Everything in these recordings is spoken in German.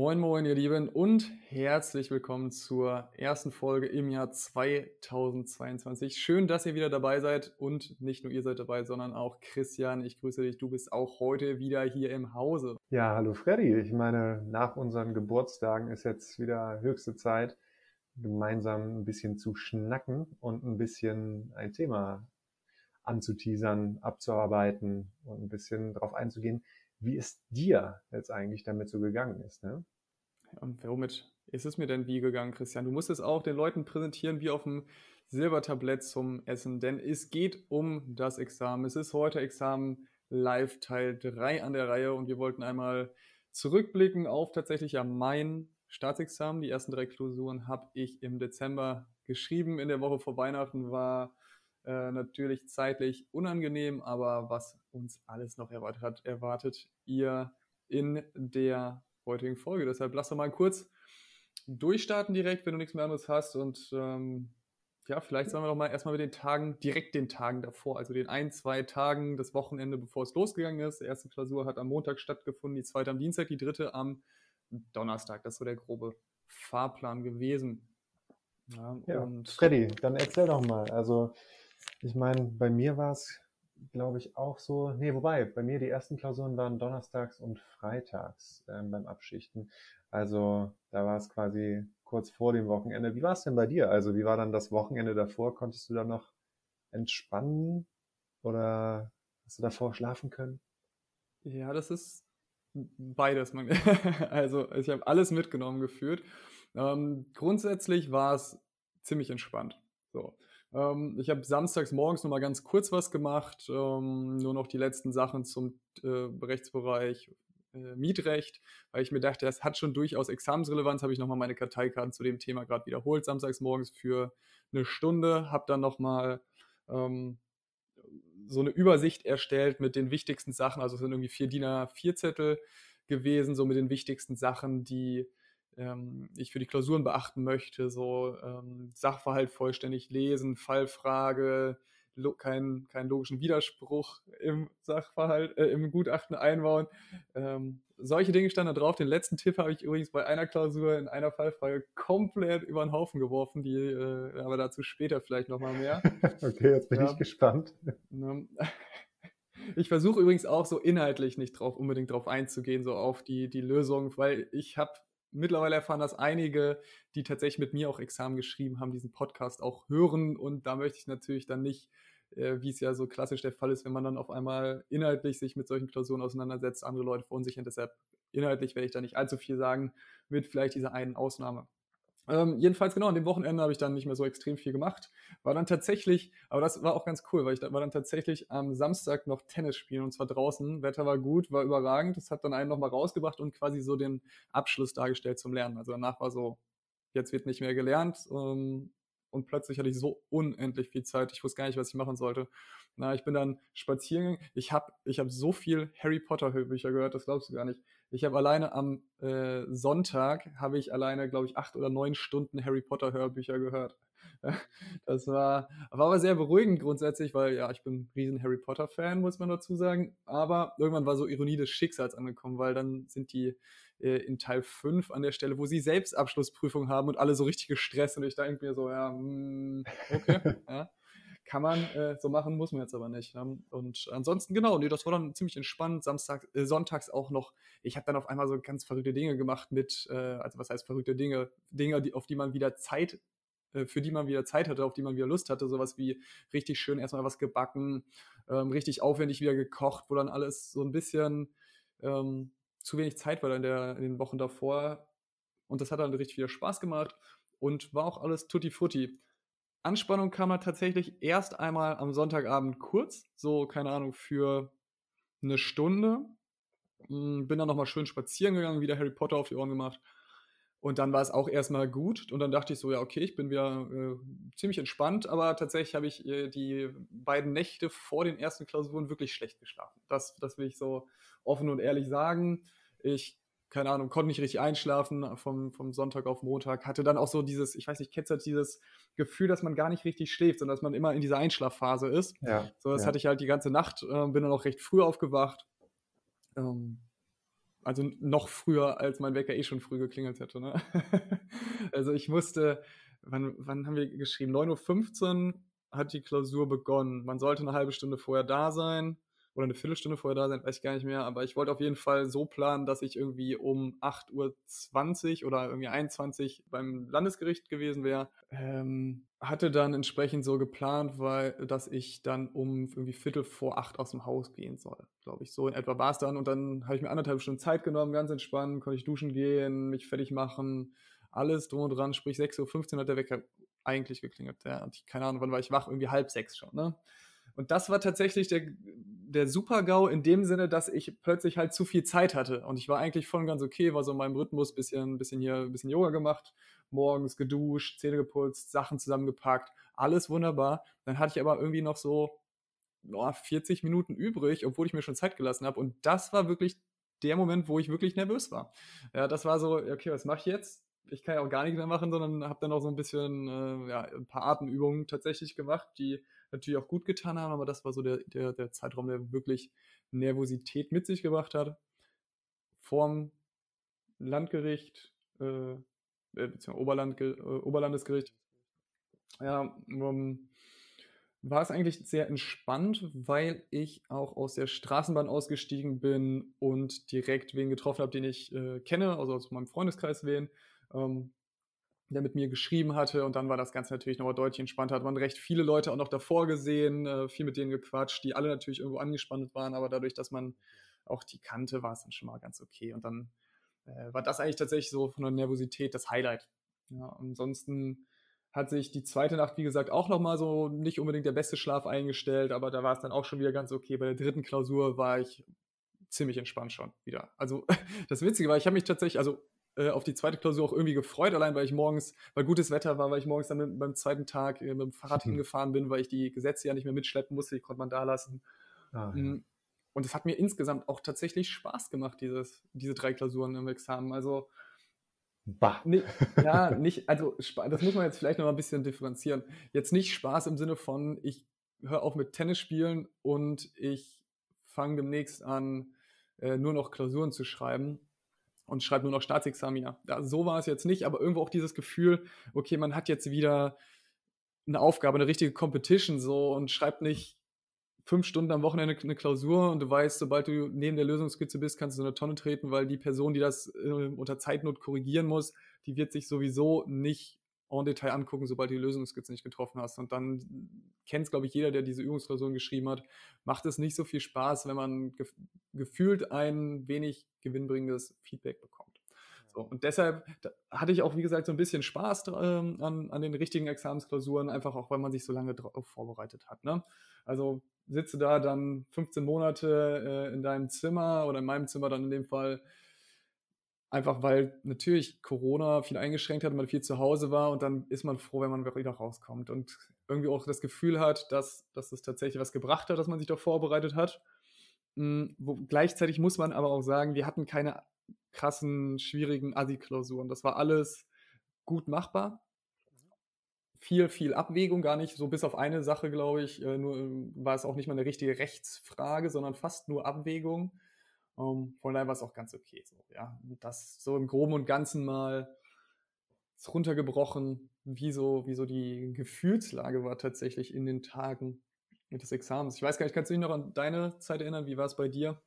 Moin, moin, ihr Lieben, und herzlich willkommen zur ersten Folge im Jahr 2022. Schön, dass ihr wieder dabei seid und nicht nur ihr seid dabei, sondern auch Christian. Ich grüße dich. Du bist auch heute wieder hier im Hause. Ja, hallo Freddy. Ich meine, nach unseren Geburtstagen ist jetzt wieder höchste Zeit, gemeinsam ein bisschen zu schnacken und ein bisschen ein Thema anzuteasern, abzuarbeiten und ein bisschen darauf einzugehen, wie es dir jetzt eigentlich damit so gegangen ist. Ne? Und womit ist es mir denn wie gegangen, Christian? Du musst es auch den Leuten präsentieren wie auf dem Silbertablett zum Essen, denn es geht um das Examen. Es ist heute Examen live Teil 3 an der Reihe und wir wollten einmal zurückblicken auf tatsächlich ja mein Staatsexamen. Die ersten drei Klausuren habe ich im Dezember geschrieben. In der Woche vor Weihnachten war äh, natürlich zeitlich unangenehm, aber was uns alles noch erwartet hat, erwartet ihr in der heutigen Folge. Deshalb lass doch mal kurz durchstarten direkt, wenn du nichts mehr anderes hast. Und ähm, ja, vielleicht sollen wir doch mal erstmal mit den Tagen, direkt den Tagen davor, also den ein, zwei Tagen, das Wochenende, bevor es losgegangen ist. Die erste Klausur hat am Montag stattgefunden, die zweite am Dienstag, die dritte am Donnerstag. Das ist so der grobe Fahrplan gewesen. Ja, ja und Freddy, dann erzähl doch mal. Also, ich meine, bei mir war es glaube ich, auch so. Nee, wobei, bei mir die ersten Klausuren waren donnerstags und freitags ähm, beim Abschichten. Also da war es quasi kurz vor dem Wochenende. Wie war es denn bei dir? Also wie war dann das Wochenende davor? Konntest du da noch entspannen oder hast du davor schlafen können? Ja, das ist beides. also ich habe alles mitgenommen geführt. Ähm, grundsätzlich war es ziemlich entspannt. So. Ähm, ich habe samstags morgens noch mal ganz kurz was gemacht, ähm, nur noch die letzten Sachen zum äh, Rechtsbereich äh, Mietrecht, weil ich mir dachte, das hat schon durchaus Examensrelevanz, habe ich nochmal meine Karteikarten zu dem Thema gerade wiederholt, samstags morgens für eine Stunde, habe dann nochmal ähm, so eine Übersicht erstellt mit den wichtigsten Sachen, also es sind irgendwie vier DIN A4 Zettel gewesen, so mit den wichtigsten Sachen, die ähm, ich für die Klausuren beachten möchte, so ähm, Sachverhalt vollständig lesen, Fallfrage, lo keinen kein logischen Widerspruch im Sachverhalt, äh, im Gutachten einbauen. Ähm, solche Dinge standen da drauf. Den letzten Tipp habe ich übrigens bei einer Klausur in einer Fallfrage komplett über den Haufen geworfen, die, äh, aber dazu später vielleicht nochmal mehr. okay, jetzt bin ja. ich gespannt. Ne? Ich versuche übrigens auch so inhaltlich nicht drauf unbedingt drauf einzugehen, so auf die, die Lösung, weil ich habe mittlerweile erfahren, dass einige, die tatsächlich mit mir auch Examen geschrieben haben, diesen Podcast auch hören. Und da möchte ich natürlich dann nicht, äh, wie es ja so klassisch der Fall ist, wenn man dann auf einmal inhaltlich sich mit solchen Klausuren auseinandersetzt, andere Leute verunsichern. Deshalb inhaltlich werde ich da nicht allzu viel sagen, mit vielleicht dieser einen Ausnahme. Ähm, jedenfalls genau, an dem Wochenende habe ich dann nicht mehr so extrem viel gemacht. War dann tatsächlich, aber das war auch ganz cool, weil ich da war dann tatsächlich am Samstag noch Tennis spielen und zwar draußen. Wetter war gut, war überragend. Das hat dann einen nochmal rausgebracht und quasi so den Abschluss dargestellt zum Lernen. Also danach war so, jetzt wird nicht mehr gelernt. Ähm, und plötzlich hatte ich so unendlich viel Zeit. Ich wusste gar nicht, was ich machen sollte. Na, ich bin dann spazieren gegangen. Ich habe ich hab so viel Harry Potter Hörbücher gehört, das glaubst du gar nicht. Ich habe alleine am äh, Sonntag, habe ich alleine, glaube ich, acht oder neun Stunden Harry Potter Hörbücher gehört. Das war, war aber sehr beruhigend grundsätzlich, weil ja, ich bin ein riesen Harry Potter Fan, muss man dazu sagen. Aber irgendwann war so Ironie des Schicksals angekommen, weil dann sind die äh, in Teil 5 an der Stelle, wo sie selbst Abschlussprüfung haben und alle so richtig gestresst und ich denke mir so, ja, mh, hm, okay, ja kann man äh, so machen, muss man jetzt aber nicht. Ne? Und ansonsten, genau, nee, das war dann ziemlich entspannt. Samstag, äh, sonntags auch noch. Ich habe dann auf einmal so ganz verrückte Dinge gemacht mit, äh, also was heißt verrückte Dinge? Dinge, die, auf die man wieder Zeit, für die man wieder Zeit hatte, auf die man wieder Lust hatte. Sowas wie richtig schön erstmal was gebacken, ähm, richtig aufwendig wieder gekocht, wo dann alles so ein bisschen ähm, zu wenig Zeit war in, der, in den Wochen davor. Und das hat dann richtig wieder Spaß gemacht und war auch alles tutti frutti. Anspannung kam halt tatsächlich erst einmal am Sonntagabend kurz, so keine Ahnung, für eine Stunde. Hm, bin dann nochmal schön spazieren gegangen, wieder Harry Potter auf die Ohren gemacht. Und dann war es auch erstmal gut. Und dann dachte ich so, ja, okay, ich bin wieder äh, ziemlich entspannt. Aber tatsächlich habe ich äh, die beiden Nächte vor den ersten Klausuren wirklich schlecht geschlafen. Das, das will ich so offen und ehrlich sagen. Ich keine Ahnung, konnte nicht richtig einschlafen vom, vom Sonntag auf Montag, hatte dann auch so dieses, ich weiß nicht, kennst du dieses Gefühl, dass man gar nicht richtig schläft, sondern dass man immer in dieser Einschlafphase ist. Ja, so, das ja. hatte ich halt die ganze Nacht, äh, bin dann auch recht früh aufgewacht. Ähm, also noch früher, als mein Wecker eh schon früh geklingelt hätte. Ne? also ich musste, wann, wann haben wir geschrieben? 9.15 Uhr hat die Klausur begonnen. Man sollte eine halbe Stunde vorher da sein oder eine Viertelstunde vorher da sein, weiß ich gar nicht mehr, aber ich wollte auf jeden Fall so planen, dass ich irgendwie um 8.20 Uhr oder irgendwie 21 beim Landesgericht gewesen wäre. Ähm, hatte dann entsprechend so geplant, weil, dass ich dann um irgendwie Viertel vor acht aus dem Haus gehen soll, glaube ich. So in etwa war es dann und dann habe ich mir anderthalb Stunden Zeit genommen, ganz entspannt, konnte ich duschen gehen, mich fertig machen, alles drum und dran, sprich 6.15 Uhr hat der Wecker eigentlich geklingelt. Ja, und ich, keine Ahnung, wann war ich wach? Irgendwie halb sechs schon, ne? Und das war tatsächlich der, der Super-GAU in dem Sinne, dass ich plötzlich halt zu viel Zeit hatte. Und ich war eigentlich voll ganz okay, war so in meinem Rhythmus, bisschen, bisschen hier, bisschen Yoga gemacht, morgens geduscht, Zähne geputzt, Sachen zusammengepackt, alles wunderbar. Dann hatte ich aber irgendwie noch so oh, 40 Minuten übrig, obwohl ich mir schon Zeit gelassen habe. Und das war wirklich der Moment, wo ich wirklich nervös war. Ja, das war so, okay, was mache ich jetzt? ich kann ja auch gar nichts mehr machen, sondern habe dann auch so ein bisschen, äh, ja, ein paar Atemübungen tatsächlich gemacht, die natürlich auch gut getan haben, aber das war so der, der, der Zeitraum, der wirklich Nervosität mit sich gebracht hat. Vorm Landgericht, äh, äh beziehungsweise Oberland, äh, Oberlandesgericht, ja, ähm, war es eigentlich sehr entspannt, weil ich auch aus der Straßenbahn ausgestiegen bin und direkt wen getroffen habe, den ich äh, kenne, also aus meinem Freundeskreis wen, ähm, der mit mir geschrieben hatte und dann war das Ganze natürlich nochmal deutlich entspannter. Hat man recht viele Leute auch noch davor gesehen, äh, viel mit denen gequatscht, die alle natürlich irgendwo angespannt waren, aber dadurch, dass man auch die kannte, war es dann schon mal ganz okay. Und dann äh, war das eigentlich tatsächlich so von der Nervosität das Highlight. Ja, ansonsten hat sich die zweite Nacht, wie gesagt, auch nochmal so nicht unbedingt der beste Schlaf eingestellt, aber da war es dann auch schon wieder ganz okay. Bei der dritten Klausur war ich ziemlich entspannt schon wieder. Also das Witzige war, ich habe mich tatsächlich, also äh, auf die zweite Klausur auch irgendwie gefreut, allein weil ich morgens, weil gutes Wetter war, weil ich morgens dann mit, beim zweiten Tag äh, mit dem Fahrrad mhm. hingefahren bin, weil ich die Gesetze ja nicht mehr mitschleppen musste, die konnte man da lassen. Ah, ja. Mm, und es hat mir insgesamt auch tatsächlich Spaß gemacht, dieses, diese drei Klausuren im Examen. Also Bah. Nee, ja, nicht, also das muss man jetzt vielleicht noch mal ein bisschen differenzieren. Jetzt nicht Spaß im Sinne von, ich höre auf mit Tennis spielen und ich fange demnächst an, äh, nur noch Klausuren zu schreiben, und schreibt nur noch Staatsexamina. Ja, so war es jetzt nicht, aber irgendwo auch dieses Gefühl, okay, man hat jetzt wieder eine Aufgabe, eine richtige Competition so und schreibt nicht fünf Stunden am Wochenende eine Klausur und du weißt, sobald du neben der Lösungskizze bist, kannst du in eine Tonne treten, weil die Person, die das äh, unter Zeitnot korrigieren muss, die wird sich sowieso nicht en Detail angucken, sobald du die Lösungskizze nicht getroffen hast. Und dann kennt es, glaube ich, jeder, der diese Übungsklausuren geschrieben hat, macht es nicht so viel Spaß, wenn man gef gefühlt ein wenig gewinnbringendes Feedback bekommt. So, und deshalb hatte ich auch, wie gesagt, so ein bisschen Spaß ähm, an, an den richtigen Examensklausuren, einfach auch, weil man sich so lange darauf vorbereitet hat. Ne? Also sitze da dann 15 Monate äh, in deinem Zimmer oder in meinem Zimmer dann in dem Fall Einfach weil natürlich Corona viel eingeschränkt hat, man viel zu Hause war und dann ist man froh, wenn man wieder rauskommt und irgendwie auch das Gefühl hat, dass, dass es tatsächlich was gebracht hat, dass man sich da vorbereitet hat. Mhm, wo, gleichzeitig muss man aber auch sagen, wir hatten keine krassen, schwierigen Assi-Klausuren. Das war alles gut machbar. Viel, viel Abwägung, gar nicht so bis auf eine Sache, glaube ich, äh, nur war es auch nicht mal eine richtige Rechtsfrage, sondern fast nur Abwägung. Ähm, von daher war es auch ganz okay. So, ja. Und das so im Groben und Ganzen mal runtergebrochen, wie so, wie so die Gefühlslage war tatsächlich in den Tagen des Examens. Ich weiß gar nicht, kannst du dich noch an deine Zeit erinnern? Wie war es bei dir?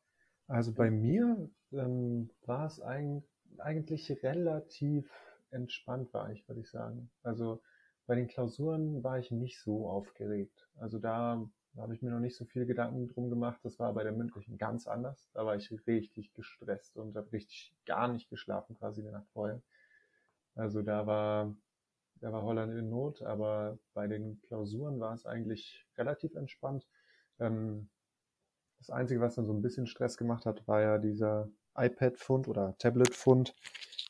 Also bei mir ähm, war es ein, eigentlich relativ entspannt, war ich, würde ich sagen. Also bei den Klausuren war ich nicht so aufgeregt. Also da da habe ich mir noch nicht so viel Gedanken drum gemacht. Das war bei der mündlichen ganz anders. Da war ich richtig gestresst und habe richtig gar nicht geschlafen, quasi die Nacht vorher. Also da war, da war Holland in Not, aber bei den Klausuren war es eigentlich relativ entspannt. Ähm, das Einzige, was dann so ein bisschen Stress gemacht hat, war ja dieser iPad-Fund oder Tablet-Fund.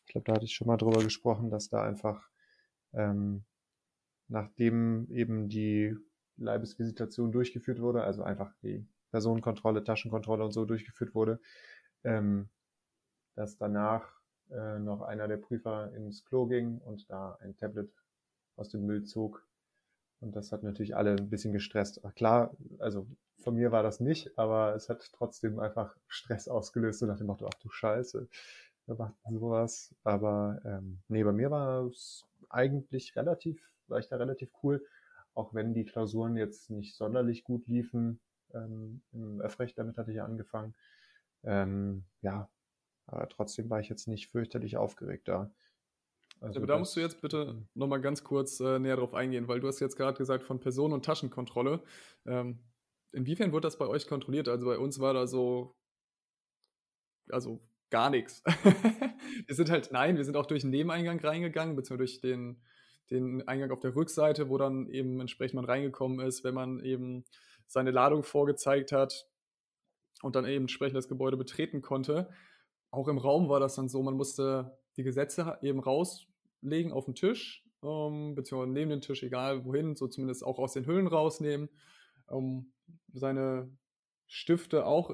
Ich glaube, da hatte ich schon mal drüber gesprochen, dass da einfach ähm, nachdem eben die Leibesvisitation durchgeführt wurde, also einfach die Personenkontrolle, Taschenkontrolle und so durchgeführt wurde, ähm, dass danach äh, noch einer der Prüfer ins Klo ging und da ein Tablet aus dem Müll zog Und das hat natürlich alle ein bisschen gestresst. Klar, also von mir war das nicht, aber es hat trotzdem einfach Stress ausgelöst und nach dem Motto, ach du Scheiße, wer macht sowas? Aber ähm, nee, bei mir war es eigentlich relativ, war ich da relativ cool, auch wenn die Klausuren jetzt nicht sonderlich gut liefen. Ähm, Im Öffrecht, damit hatte ich ja angefangen. Ähm, ja, aber trotzdem war ich jetzt nicht fürchterlich aufgeregt da. Also aber da musst du jetzt bitte nochmal ganz kurz äh, näher drauf eingehen, weil du hast jetzt gerade gesagt von Personen- und Taschenkontrolle. Ähm, inwiefern wurde das bei euch kontrolliert? Also bei uns war da so, also gar nichts. wir sind halt, nein, wir sind auch durch den Nebeneingang reingegangen, beziehungsweise durch den, den Eingang auf der Rückseite, wo dann eben entsprechend man reingekommen ist, wenn man eben seine Ladung vorgezeigt hat und dann eben entsprechend das Gebäude betreten konnte. Auch im Raum war das dann so, man musste die Gesetze eben rauslegen auf den Tisch, ähm, beziehungsweise neben den Tisch, egal wohin, so zumindest auch aus den Hüllen rausnehmen, ähm, seine Stifte auch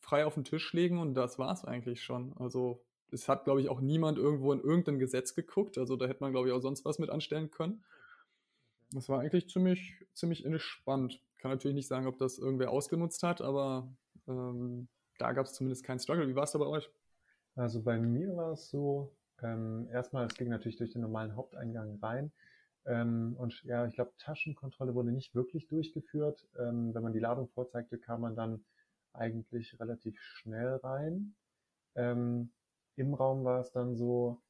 frei auf den Tisch legen und das war es eigentlich schon. Also es hat, glaube ich, auch niemand irgendwo in irgendein Gesetz geguckt. Also da hätte man, glaube ich, auch sonst was mit anstellen können. Das war eigentlich ziemlich, ziemlich entspannt. Kann natürlich nicht sagen, ob das irgendwer ausgenutzt hat, aber ähm, da gab es zumindest keinen Struggle. Wie war es da bei euch? Also bei mir war es so, ähm, erstmal, es ging natürlich durch den normalen Haupteingang rein. Ähm, und ja, ich glaube, Taschenkontrolle wurde nicht wirklich durchgeführt. Ähm, wenn man die Ladung vorzeigte, kam man dann eigentlich relativ schnell rein. Ähm, Im Raum war es dann so,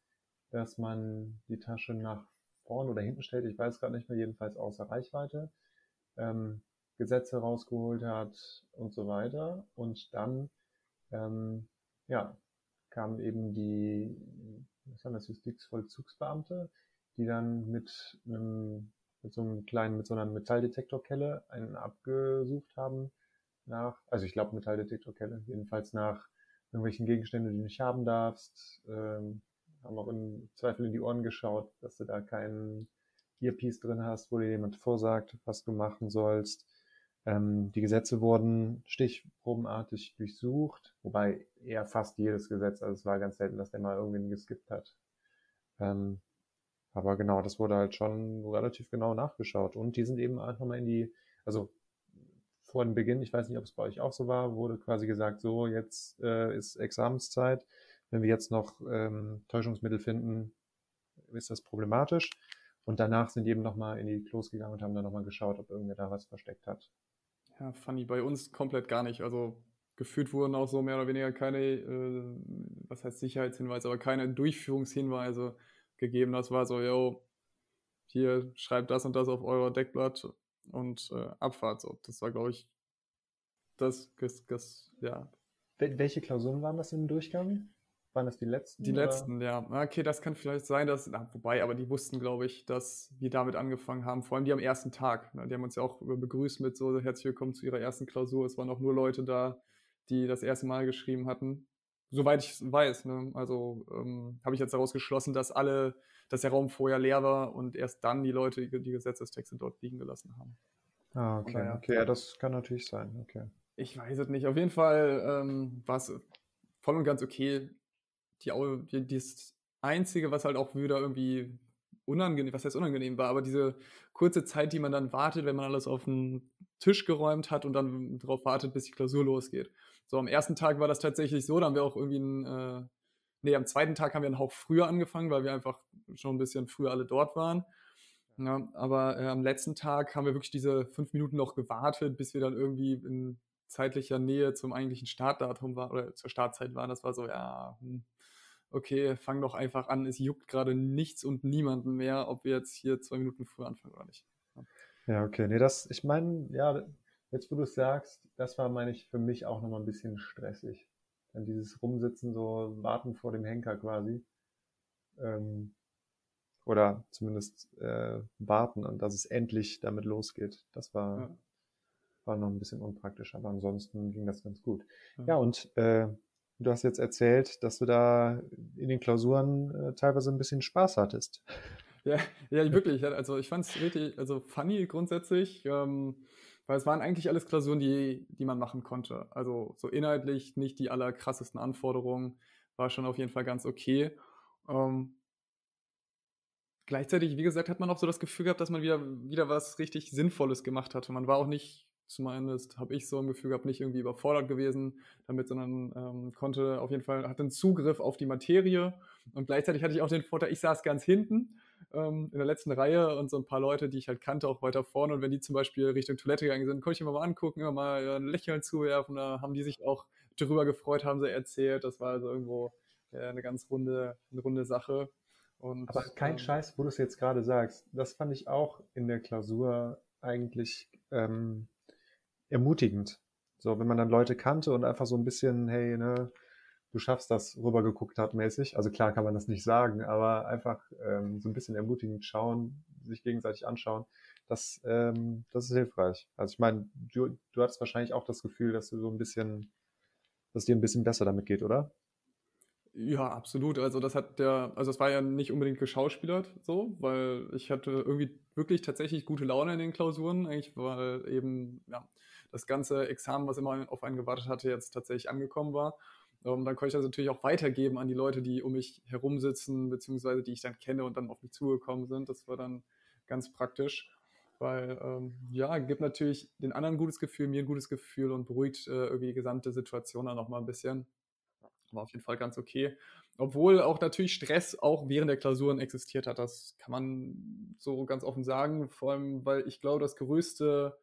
dass man die Tasche nach vorne oder hinten stellte, ich weiß gerade nicht mehr, jedenfalls außer Reichweite, ähm, Gesetze rausgeholt hat und so weiter. Und dann, ähm, ja, kamen eben die, was waren das, Justizvollzugsbeamte, die dann mit einem, mit so einem kleinen, mit so einer Metalldetektorkelle einen abgesucht haben nach, also ich glaube Metalldetektorkelle, jedenfalls nach irgendwelchen Gegenständen, die du nicht haben darfst, ähm, haben auch im Zweifel in die Ohren geschaut, dass du da keinen Earpiece drin hast, wo dir jemand vorsagt, was du machen sollst. Ähm, die Gesetze wurden stichprobenartig durchsucht, wobei eher fast jedes Gesetz, also es war ganz selten, dass der mal irgendwen geskippt hat. Ähm, aber genau, das wurde halt schon relativ genau nachgeschaut. Und die sind eben einfach mal in die, also vor dem Beginn, ich weiß nicht, ob es bei euch auch so war, wurde quasi gesagt, so, jetzt äh, ist Examenszeit. Wenn wir jetzt noch ähm, Täuschungsmittel finden, ist das problematisch. Und danach sind die eben nochmal in die Klos gegangen und haben dann nochmal geschaut, ob irgendwer da was versteckt hat. Ja, funny, bei uns komplett gar nicht. Also gefühlt wurden auch so mehr oder weniger keine, äh, was heißt Sicherheitshinweise, aber keine Durchführungshinweise gegeben. Das war so, yo, hier schreibt das und das auf euer Deckblatt und äh, Abfahrt. So. Das war, glaube ich, das, das, das, ja. Welche Klausuren waren das im Durchgang? Waren das die letzten? Die oder? letzten, ja. Okay, das kann vielleicht sein, dass, na, wobei, aber die wussten, glaube ich, dass wir damit angefangen haben. Vor allem die am ersten Tag. Ne? Die haben uns ja auch begrüßt mit so, herzlich willkommen zu ihrer ersten Klausur. Es waren auch nur Leute da, die das erste Mal geschrieben hatten. Soweit ich weiß, ne? Also ähm, habe ich jetzt daraus geschlossen, dass alle, dass der Raum vorher leer war und erst dann die Leute die, die Gesetzestexte dort liegen gelassen haben. Ah, okay. Ja, okay, ja, das kann natürlich sein. Okay. Ich weiß es nicht. Auf jeden Fall ähm, war es voll und ganz okay die, die, das Einzige, was halt auch wieder irgendwie unangenehm, was heißt unangenehm war, aber diese kurze Zeit, die man dann wartet, wenn man alles auf den Tisch geräumt hat und dann darauf wartet, bis die Klausur losgeht. So, am ersten Tag war das tatsächlich so, da haben wir auch irgendwie ein, äh, nee, am zweiten Tag haben wir einen Hauch früher angefangen, weil wir einfach schon ein bisschen früher alle dort waren. Ja, aber äh, am letzten Tag haben wir wirklich diese fünf Minuten noch gewartet, bis wir dann irgendwie in zeitlicher Nähe zum eigentlichen Startdatum waren oder zur Startzeit waren. Das war so, ja, hm, okay, fang doch einfach an, es juckt gerade nichts und niemanden mehr, ob wir jetzt hier zwei Minuten früher anfangen oder nicht. Ja, okay. Nee, das, ich meine, ja, jetzt wo du es sagst, das war, meine ich, für mich auch nochmal ein bisschen stressig. Dann dieses Rumsitzen, so warten vor dem Henker quasi. Ähm, oder zumindest äh, warten, dass es endlich damit losgeht. Das war, ja. war noch ein bisschen unpraktisch, aber ansonsten ging das ganz gut. Ja, ja und äh, Du hast jetzt erzählt, dass du da in den Klausuren äh, teilweise ein bisschen Spaß hattest. Ja, ja, wirklich. Also ich fand es richtig, also funny grundsätzlich, ähm, weil es waren eigentlich alles Klausuren, die, die man machen konnte. Also so inhaltlich nicht die allerkrassesten Anforderungen, war schon auf jeden Fall ganz okay. Ähm, gleichzeitig, wie gesagt, hat man auch so das Gefühl gehabt, dass man wieder, wieder was richtig Sinnvolles gemacht hatte. Man war auch nicht, zumindest habe ich so ein Gefühl gehabt, nicht irgendwie überfordert gewesen damit, sondern ähm, konnte auf jeden Fall, hatte einen Zugriff auf die Materie. Und gleichzeitig hatte ich auch den Vorteil, ich saß ganz hinten ähm, in der letzten Reihe und so ein paar Leute, die ich halt kannte, auch weiter vorne. Und wenn die zum Beispiel Richtung Toilette gegangen sind, konnte ich mir mal angucken, immer mal ein Lächeln zuwerfen. Da haben die sich auch darüber gefreut, haben sie erzählt. Das war also irgendwo ja, eine ganz runde, eine runde Sache. Und, Aber kein ähm, Scheiß, wo du es jetzt gerade sagst. Das fand ich auch in der Klausur eigentlich ähm, ermutigend. So, wenn man dann Leute kannte und einfach so ein bisschen, hey, ne, du schaffst das rübergeguckt hat mäßig. Also klar kann man das nicht sagen, aber einfach ähm, so ein bisschen ermutigend schauen, sich gegenseitig anschauen. Das, ähm, das ist hilfreich. Also ich meine, du, du hattest wahrscheinlich auch das Gefühl, dass du so ein bisschen, dass dir ein bisschen besser damit geht, oder? Ja, absolut. Also das hat der, also es war ja nicht unbedingt geschauspielert so, weil ich hatte irgendwie wirklich tatsächlich gute Laune in den Klausuren, eigentlich, weil eben ja, das ganze Examen, was immer auf einen gewartet hatte, jetzt tatsächlich angekommen war. Ähm, dann konnte ich das natürlich auch weitergeben an die Leute, die um mich herum sitzen, beziehungsweise die ich dann kenne und dann auf mich zugekommen sind. Das war dann ganz praktisch, weil ähm, ja, gibt natürlich den anderen ein gutes Gefühl, mir ein gutes Gefühl und beruhigt äh, irgendwie die gesamte Situation dann nochmal ein bisschen. War auf jeden Fall ganz okay. Obwohl auch natürlich Stress auch während der Klausuren existiert hat. Das kann man so ganz offen sagen. Vor allem, weil ich glaube, das größte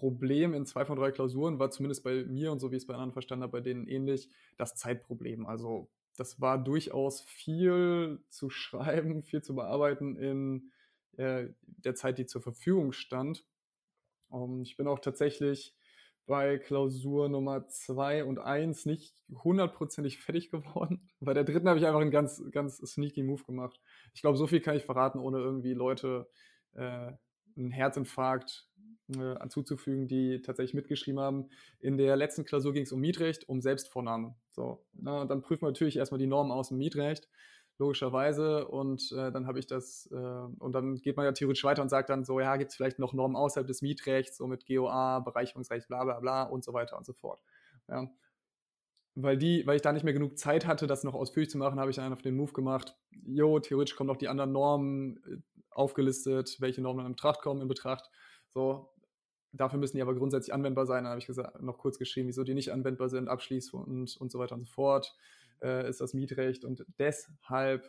Problem in zwei von drei Klausuren war zumindest bei mir und so wie ich es bei anderen verstanden habe, bei denen ähnlich, das Zeitproblem. Also das war durchaus viel zu schreiben, viel zu bearbeiten in äh, der Zeit, die zur Verfügung stand. Um, ähm, ich bin auch tatsächlich bei Klausur Nummer zwei und eins nicht hundertprozentig fertig geworden. Bei der dritten habe ich einfach einen ganz, ganz sneaky Move gemacht. Ich glaube, so viel kann ich verraten, ohne irgendwie Leute äh, einen Herzinfarkt äh, zuzufügen, die tatsächlich mitgeschrieben haben. In der letzten Klausur ging es um Mietrecht, um Selbstvornahme. So, na, dann prüfen wir natürlich erstmal die Normen aus dem Mietrecht, logischerweise. Und äh, dann habe ich das, äh, und dann geht man ja theoretisch weiter und sagt dann so, ja, gibt es vielleicht noch Normen außerhalb des Mietrechts, so mit GOA, Bereicherungsrecht, bla bla bla und so weiter und so fort. Ja. Weil die, weil ich da nicht mehr genug Zeit hatte, das noch ausführlich zu machen, habe ich dann auf den Move gemacht. Jo, theoretisch kommen noch die anderen Normen äh, aufgelistet, welche Normen in Betracht kommen in Betracht. So, dafür müssen die aber grundsätzlich anwendbar sein. Dann habe ich gesagt, noch kurz geschrieben, wieso die nicht anwendbar sind, abschließend und, und so weiter und so fort. Äh, ist das Mietrecht und deshalb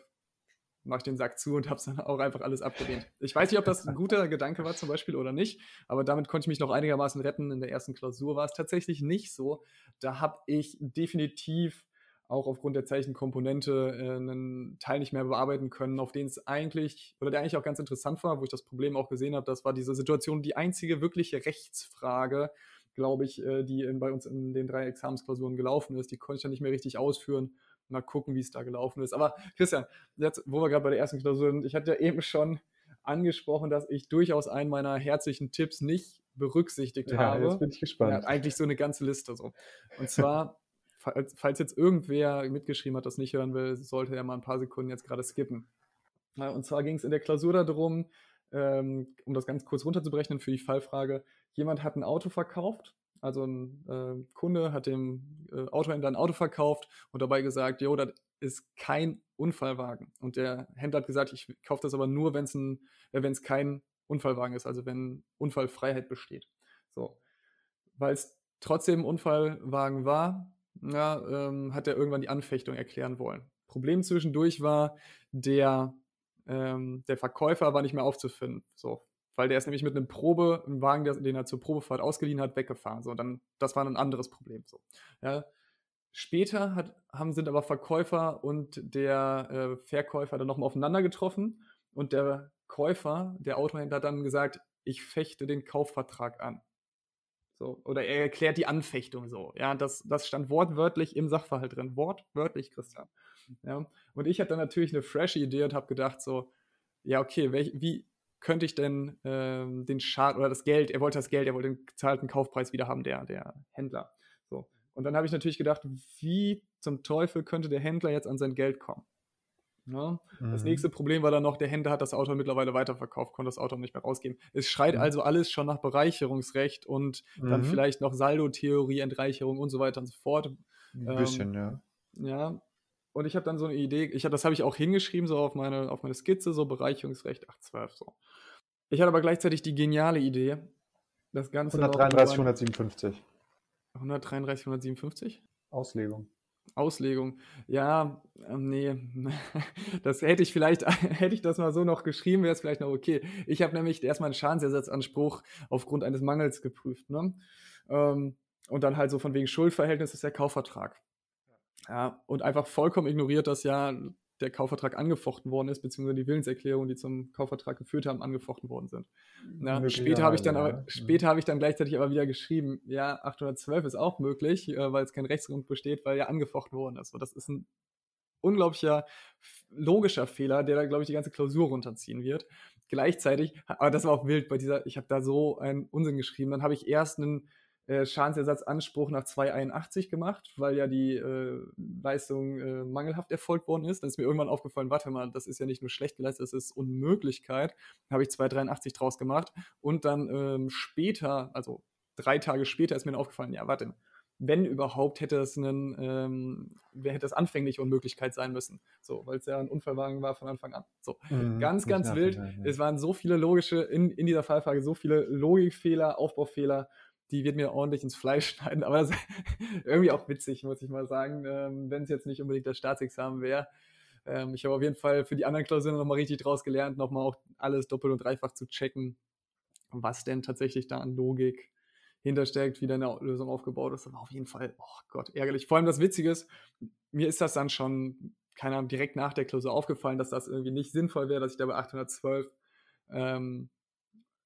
mache ich den Sack zu und habe es dann auch einfach alles abgelehnt. Ich weiß nicht, ob das ein guter Gedanke war zum Beispiel oder nicht, aber damit konnte ich mich noch einigermaßen retten. In der ersten Klausur war es tatsächlich nicht so. Da habe ich definitiv auch aufgrund der Zeichenkomponente äh, einen Teil nicht mehr bearbeiten können, auf den es eigentlich, oder der eigentlich auch ganz interessant war, wo ich das Problem auch gesehen habe, das war diese Situation, die einzige wirkliche Rechtsfrage, glaube ich, äh, die in, bei uns in den drei Examensklausuren gelaufen ist, die konnte ich dann nicht mehr richtig ausführen. Mal gucken, wie es da gelaufen ist. Aber Christian, jetzt, wo wir gerade bei der ersten Klausur sind, ich hatte ja eben schon angesprochen, dass ich durchaus einen meiner herzlichen Tipps nicht berücksichtigt ja, habe. Jetzt bin ich gespannt. Ja, eigentlich so eine ganze Liste so. Und zwar falls jetzt irgendwer mitgeschrieben hat, das nicht hören will, sollte er mal ein paar Sekunden jetzt gerade skippen. Und zwar ging es in der Klausur darum, ähm, um das ganz kurz runterzubrechen für die Fallfrage, jemand hat ein Auto verkauft, also ein äh, Kunde hat dem äh, Autohändler ein Auto verkauft und dabei gesagt, jo, das ist kein Unfallwagen. Und der Händler hat gesagt, ich kaufe das aber nur, wenn es äh, kein Unfallwagen ist, also wenn Unfallfreiheit besteht. So. Weil es trotzdem ein Unfallwagen war, ja, ähm, hat er irgendwann die Anfechtung erklären wollen. Problem zwischendurch war, der, ähm, der Verkäufer war nicht mehr aufzufinden. So, weil der ist nämlich mit einem Probe, einem Wagen, den er zur Probefahrt ausgeliehen hat, weggefahren. So, dann, das war ein anderes Problem. So, ja. Später hat, haben, sind aber Verkäufer und der äh, Verkäufer dann nochmal aufeinander getroffen und der Käufer, der Autohändler, hat dann gesagt, ich fechte den Kaufvertrag an. So, oder er erklärt die Anfechtung so. Ja, das, das stand wortwörtlich im Sachverhalt drin. Wortwörtlich, Christian. Ja, und ich hatte natürlich eine fresh Idee und habe gedacht so, ja, okay, welch, wie könnte ich denn ähm, den Schaden oder das Geld, er wollte das Geld, er wollte den gezahlten Kaufpreis wieder haben, der, der Händler. So. Und dann habe ich natürlich gedacht, wie zum Teufel könnte der Händler jetzt an sein Geld kommen? Ja. Mhm. Das nächste Problem war dann noch, der Händler hat das Auto mittlerweile weiterverkauft, konnte das Auto nicht mehr rausgeben. Es schreit mhm. also alles schon nach Bereicherungsrecht und mhm. dann vielleicht noch Saldotheorie, Entreicherung und so weiter und so fort. Ein bisschen, ähm, ja. Ja. und ich habe dann so eine Idee, ich hab, das habe ich auch hingeschrieben, so auf meine, auf meine Skizze, so Bereicherungsrecht 812, so. Ich hatte aber gleichzeitig die geniale Idee, das Ganze. 133, 157. 133, 157? Auslegung. Auslegung. Ja, ähm, nee, das hätte ich vielleicht, hätte ich das mal so noch geschrieben, wäre es vielleicht noch okay. Ich habe nämlich erstmal einen Schadensersatzanspruch aufgrund eines Mangels geprüft, ne? Ähm, und dann halt so von wegen Schuldverhältnis ist der Kaufvertrag. Ja, und einfach vollkommen ignoriert, dass ja der Kaufvertrag angefochten worden ist, beziehungsweise die Willenserklärungen, die zum Kaufvertrag geführt haben, angefochten worden sind. Ja, später habe ich dann aber, später habe ich dann gleichzeitig aber wieder geschrieben, ja, 812 ist auch möglich, äh, weil es kein Rechtsgrund besteht, weil ja angefochten worden ist. Und das ist ein unglaublicher logischer Fehler, der da, glaube ich, die ganze Klausur runterziehen wird. Gleichzeitig, aber das war auch wild bei dieser, ich habe da so einen Unsinn geschrieben, dann habe ich erst einen äh, Schadensersatzanspruch nach 281 gemacht, weil ja die äh, Leistung äh, mangelhaft erfolgt worden ist. Dann ist mir irgendwann aufgefallen, warte mal, das ist ja nicht nur schlecht geleistet, das ist Unmöglichkeit. Da habe ich 283 draus gemacht. Und dann ähm, später, also drei Tage später, ist mir dann aufgefallen, ja, warte, wenn überhaupt, hätte es einen, ähm, hätte das anfängliche Unmöglichkeit sein müssen. So, weil es ja ein Unfallwagen war von Anfang an. So, mhm, ganz, ganz wild. Ja. Es waren so viele logische, in, in dieser Fallfrage, so viele Logikfehler, Aufbaufehler die wird mir ordentlich ins Fleisch schneiden. Aber das ist irgendwie auch witzig, muss ich mal sagen, ähm, wenn es jetzt nicht unbedingt das Staatsexamen wäre. Ähm, ich habe auf jeden Fall für die anderen Klausuren nochmal richtig draus gelernt, nochmal auch alles doppelt und dreifach zu checken, was denn tatsächlich da an Logik hintersteckt, wie deine Lösung aufgebaut ist. Aber auf jeden Fall, oh Gott, ärgerlich. Vor allem das Witzige ist, mir ist das dann schon, keine Ahnung, direkt nach der Klausur aufgefallen, dass das irgendwie nicht sinnvoll wäre, dass ich da bei 812 ähm,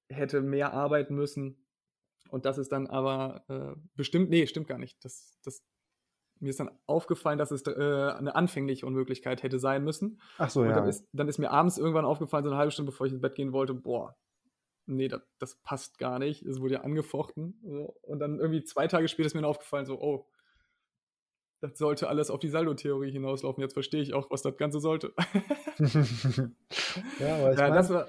hätte mehr arbeiten müssen und das ist dann aber äh, bestimmt, nee, stimmt gar nicht. Das, das, mir ist dann aufgefallen, dass es äh, eine anfängliche Unmöglichkeit hätte sein müssen. Ach so, und ja. Dann ist, dann ist, mir abends irgendwann aufgefallen, so eine halbe Stunde bevor ich ins Bett gehen wollte, boah, nee, das, das passt gar nicht. Es wurde ja angefochten. So. Und dann irgendwie zwei Tage später ist mir dann aufgefallen, so, oh, das sollte alles auf die Saldo-Theorie hinauslaufen. Jetzt verstehe ich auch, was das Ganze sollte. ja, aber ich ja, mein, das war,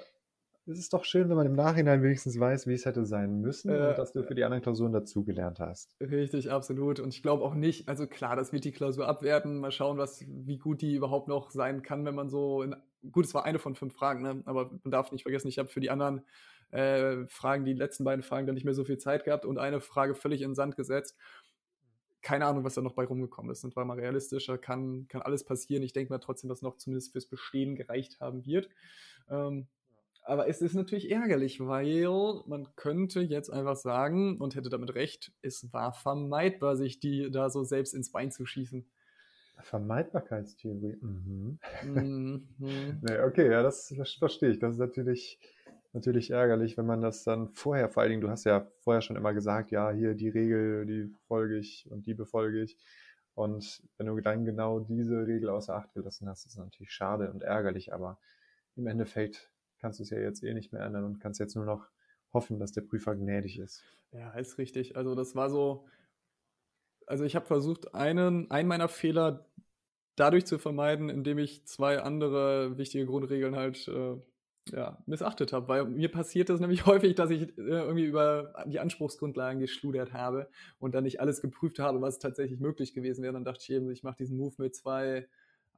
es ist doch schön, wenn man im Nachhinein wenigstens weiß, wie es hätte sein müssen äh, und dass du für die anderen Klausuren dazugelernt hast. Richtig, absolut. Und ich glaube auch nicht, also klar, das wird die Klausur abwerten. Mal schauen, was, wie gut die überhaupt noch sein kann, wenn man so in, gut, es war eine von fünf Fragen, ne? aber man darf nicht vergessen, ich habe für die anderen äh, Fragen, die letzten beiden Fragen, dann nicht mehr so viel Zeit gehabt und eine Frage völlig in den Sand gesetzt. Keine Ahnung, was da noch bei rumgekommen ist. Und war mal realistischer, kann, kann alles passieren. Ich denke mal trotzdem, dass noch zumindest fürs Bestehen gereicht haben wird. Ähm, aber es ist natürlich ärgerlich, weil man könnte jetzt einfach sagen und hätte damit recht, es war vermeidbar, sich die da so selbst ins Bein zu schießen. Vermeidbarkeitstheorie. Mhm. Mhm. nee, okay, ja, das, das, verstehe ich. Das ist natürlich, natürlich ärgerlich, wenn man das dann vorher, vor allen Dingen, du hast ja vorher schon immer gesagt, ja, hier die Regel, die folge ich und die befolge ich. Und wenn du dann genau diese Regel außer Acht gelassen hast, ist es natürlich schade und ärgerlich, aber im Endeffekt kannst du es ja jetzt eh nicht mehr ändern und kannst jetzt nur noch hoffen, dass der Prüfer gnädig ist. Ja, ist richtig. Also das war so, also ich habe versucht, einen, einen meiner Fehler dadurch zu vermeiden, indem ich zwei andere wichtige Grundregeln halt äh, ja, missachtet habe. Weil mir passiert es nämlich häufig, dass ich äh, irgendwie über die Anspruchsgrundlagen geschludert habe und dann nicht alles geprüft habe, was tatsächlich möglich gewesen wäre. Dann dachte ich eben, ich mache diesen Move mit zwei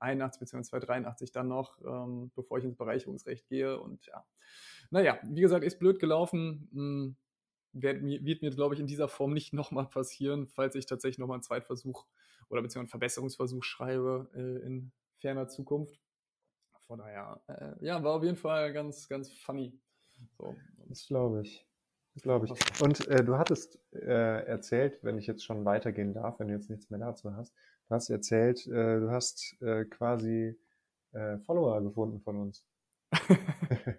81 bzw. 283 dann noch, ähm, bevor ich ins Bereicherungsrecht gehe. Und ja, naja, wie gesagt, ist blöd gelaufen. Hm, wird, wird mir, glaube ich, in dieser Form nicht nochmal passieren, falls ich tatsächlich nochmal einen Zweitversuch oder beziehungsweise einen Verbesserungsversuch schreibe äh, in ferner Zukunft. Von daher, äh, ja, war auf jeden Fall ganz, ganz funny. So. Das glaube ich. Glaube ich. Und äh, du hattest äh, erzählt, wenn ich jetzt schon weitergehen darf, wenn du jetzt nichts mehr dazu hast, Du hast erzählt, äh, du hast äh, quasi äh, Follower gefunden von uns.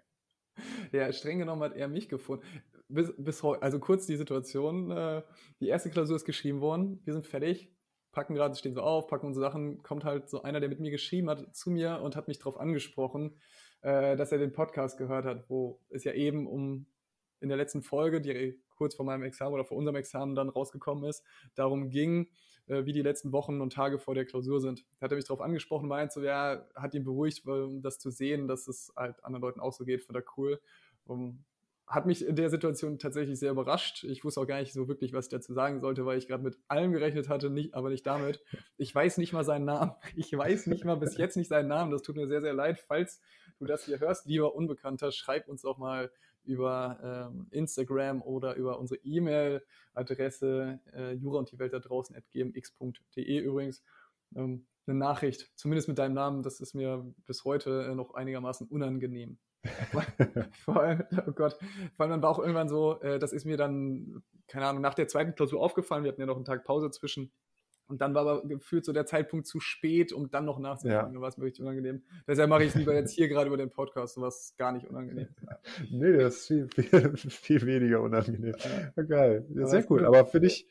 ja, streng genommen hat er mich gefunden. Bis, bis heute, also kurz die Situation, äh, die erste Klausur ist geschrieben worden, wir sind fertig, packen gerade, stehen so auf, packen unsere Sachen, kommt halt so einer, der mit mir geschrieben hat, zu mir und hat mich darauf angesprochen, äh, dass er den Podcast gehört hat, wo es ja eben um in der letzten Folge, die kurz vor meinem Examen oder vor unserem Examen dann rausgekommen ist, darum ging, äh, wie die letzten Wochen und Tage vor der Klausur sind. Da hat er mich darauf angesprochen, meint so, ja, hat ihn beruhigt, das zu sehen, dass es halt anderen Leuten auch so geht, finde er cool. Um, hat mich in der Situation tatsächlich sehr überrascht. Ich wusste auch gar nicht so wirklich, was ich dazu sagen sollte, weil ich gerade mit allem gerechnet hatte, nicht, aber nicht damit. Ich weiß nicht mal seinen Namen. Ich weiß nicht mal bis jetzt nicht seinen Namen. Das tut mir sehr, sehr leid. Falls du das hier hörst, lieber Unbekannter, schreib uns doch mal über ähm, Instagram oder über unsere E-Mail-Adresse äh, jura und die Welt da draußen at gmx.de übrigens ähm, eine Nachricht, zumindest mit deinem Namen. Das ist mir bis heute äh, noch einigermaßen unangenehm. vor allem, oh Gott, vor allem dann war auch irgendwann so, äh, das ist mir dann, keine Ahnung, nach der zweiten Klausur aufgefallen. Wir hatten ja noch einen Tag Pause zwischen. Und dann war aber gefühlt so der Zeitpunkt zu spät, um dann noch nachzufragen. Ja. Da war es richtig unangenehm. Deshalb mache ich es lieber jetzt hier gerade über den Podcast, was gar nicht unangenehm ist. nee, das ist viel, viel, viel weniger unangenehm. Ja. Geil. Ja, sehr cool. Aber finde ich,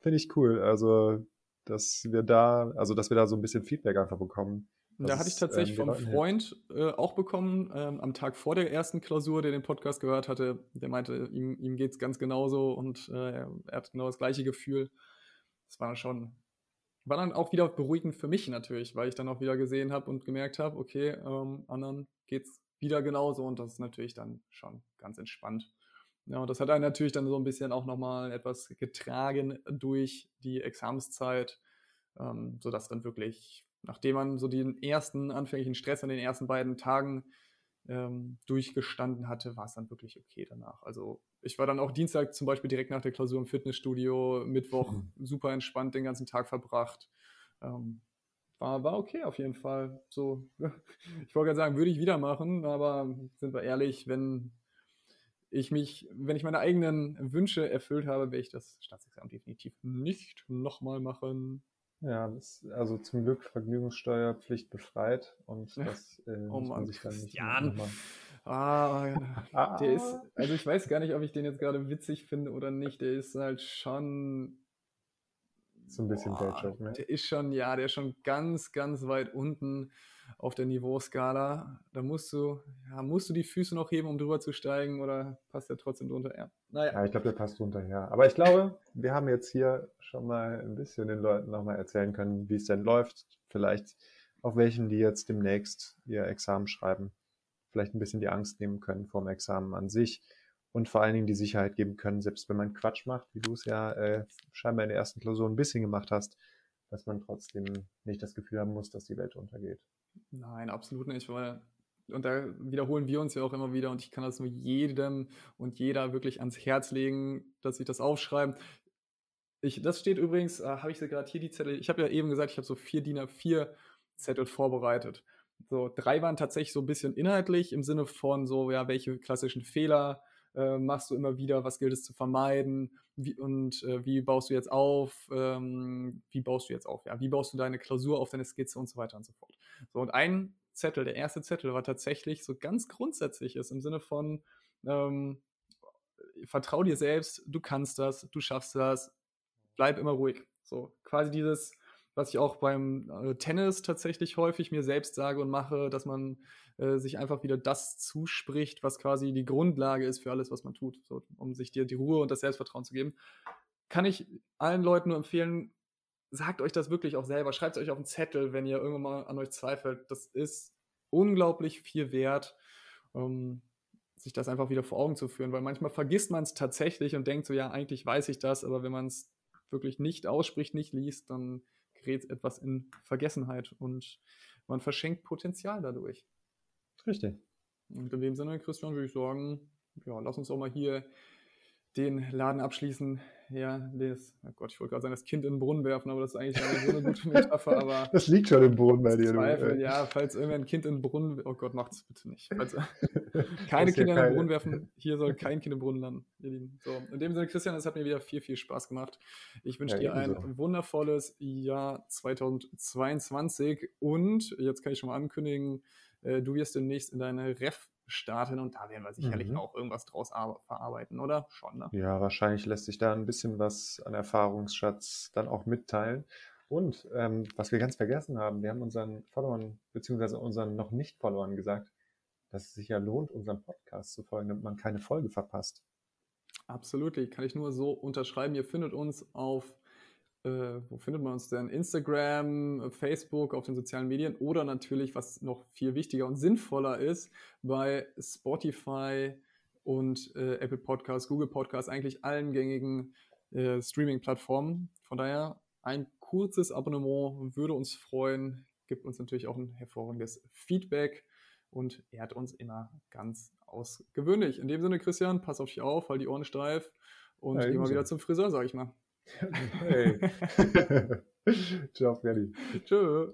finde ich cool. Also, dass wir da, also dass wir da so ein bisschen Feedback einfach bekommen da hatte ich tatsächlich ähm, vom Freund äh, auch bekommen, ähm, am Tag vor der ersten Klausur, der den Podcast gehört hatte. Der meinte, ihm, ihm geht es ganz genauso und äh, er hat genau das gleiche Gefühl. Das war schon, war dann auch wieder beruhigend für mich natürlich, weil ich dann auch wieder gesehen habe und gemerkt habe, okay, ähm, anderen geht es wieder genauso und das ist natürlich dann schon ganz entspannt. Ja, und das hat einen natürlich dann so ein bisschen auch nochmal etwas getragen durch die Examenszeit, ähm, sodass dann wirklich nachdem man so den ersten anfänglichen Stress an den ersten beiden Tagen ähm, durchgestanden hatte, war es dann wirklich okay danach. Also ich war dann auch Dienstag zum Beispiel direkt nach der Klausur im Fitnessstudio, Mittwoch mhm. super entspannt den ganzen Tag verbracht. Ähm, war, war okay auf jeden Fall. So, ich wollte gerade sagen, würde ich wieder machen, aber sind wir ehrlich, wenn ich mich, wenn ich meine eigenen Wünsche erfüllt habe, werde ich das Staatsexamen definitiv nicht nochmal machen. Ja, das, also zum Glück Vergnügungssteuerpflicht befreit und das äh, oh muss man sich dann nicht Jan. Ah, ah, der ist, also ich weiß gar nicht, ob ich den jetzt gerade witzig finde oder nicht. Der ist halt schon so ein bisschen Boah, ne? Der ist schon, ja, der ist schon ganz, ganz weit unten auf der Niveauskala. Da musst du, ja, musst du die Füße noch heben, um drüber zu steigen oder passt der trotzdem drunter? Ja, naja. ja ich glaube, der passt drunter, ja. Aber ich glaube, wir haben jetzt hier schon mal ein bisschen den Leuten nochmal erzählen können, wie es denn läuft. Vielleicht auf welchen die jetzt demnächst ihr Examen schreiben. Vielleicht ein bisschen die Angst nehmen können vom Examen an sich und vor allen Dingen die Sicherheit geben können, selbst wenn man Quatsch macht, wie du es ja äh, scheinbar in der ersten Klausur ein bisschen gemacht hast, dass man trotzdem nicht das Gefühl haben muss, dass die Welt untergeht. Nein, absolut nicht, weil und da wiederholen wir uns ja auch immer wieder und ich kann das nur jedem und jeder wirklich ans Herz legen, dass sich das aufschreiben. Ich, das steht übrigens, äh, habe ich gerade hier die Zettel, ich habe ja eben gesagt, ich habe so vier DIN A4 Zettel vorbereitet. So, drei waren tatsächlich so ein bisschen inhaltlich im Sinne von so, ja, welche klassischen Fehler äh, machst du immer wieder, was gilt es zu vermeiden wie, und äh, wie baust du jetzt auf, ähm, wie baust du jetzt auf, ja, wie baust du deine Klausur auf deine Skizze und so weiter und so fort. So, und ein Zettel, der erste Zettel war tatsächlich so ganz grundsätzliches im Sinne von, ähm, vertrau dir selbst, du kannst das, du schaffst das, bleib immer ruhig. So, quasi dieses, was ich auch beim äh, Tennis tatsächlich häufig mir selbst sage und mache, dass man äh, sich einfach wieder das zuspricht, was quasi die Grundlage ist für alles, was man tut, so, um sich dir die Ruhe und das Selbstvertrauen zu geben. Kann ich allen Leuten nur empfehlen, sagt euch das wirklich auch selber. Schreibt es euch auf einen Zettel, wenn ihr irgendwann mal an euch zweifelt. Das ist unglaublich viel wert, um sich das einfach wieder vor Augen zu führen, weil manchmal vergisst man es tatsächlich und denkt so, ja, eigentlich weiß ich das, aber wenn man es wirklich nicht ausspricht, nicht liest, dann gerät etwas in Vergessenheit und man verschenkt Potenzial dadurch. Richtig. Und in dem Sinne, Christian, würde ich sagen, ja, lass uns auch mal hier den Laden abschließen. Ja, das, oh Gott, ich wollte gerade sagen, das Kind in den Brunnen werfen, aber das ist eigentlich so eine gute Metapher. Aber das liegt schon im Brunnen bei dir. Zweifel, ja, falls irgendwer Kind in den Brunnen, oh Gott, macht es bitte nicht. Falls, keine Kinder in den Brunnen werfen, hier soll kein Kind im Brunnen landen, ihr Lieben. So, in dem Sinne, Christian, es hat mir wieder viel, viel Spaß gemacht. Ich wünsche ja, dir ein so. wundervolles Jahr 2022 und jetzt kann ich schon mal ankündigen, äh, du wirst demnächst in deine Ref starten und da werden wir sicherlich mhm. auch irgendwas draus verarbeiten, oder? Schon, ne? Ja, wahrscheinlich lässt sich da ein bisschen was an Erfahrungsschatz dann auch mitteilen. Und ähm, was wir ganz vergessen haben, wir haben unseren Followern beziehungsweise unseren noch nicht Followern gesagt, dass es sich ja lohnt, unserem Podcast zu folgen, damit man keine Folge verpasst. Absolut, kann ich nur so unterschreiben. Ihr findet uns auf äh, wo findet man uns denn? Instagram, Facebook, auf den sozialen Medien oder natürlich, was noch viel wichtiger und sinnvoller ist, bei Spotify und äh, Apple Podcasts, Google Podcasts, eigentlich allen gängigen äh, Streaming-Plattformen. Von daher ein kurzes Abonnement würde uns freuen, gibt uns natürlich auch ein hervorragendes Feedback und ehrt uns immer ganz ausgewöhnlich. In dem Sinne, Christian, pass auf dich auf, halt die Ohren steif und ja, geh mal wieder zum Friseur, sag ich mal. Hey. Ciao, Freddy. Tschö.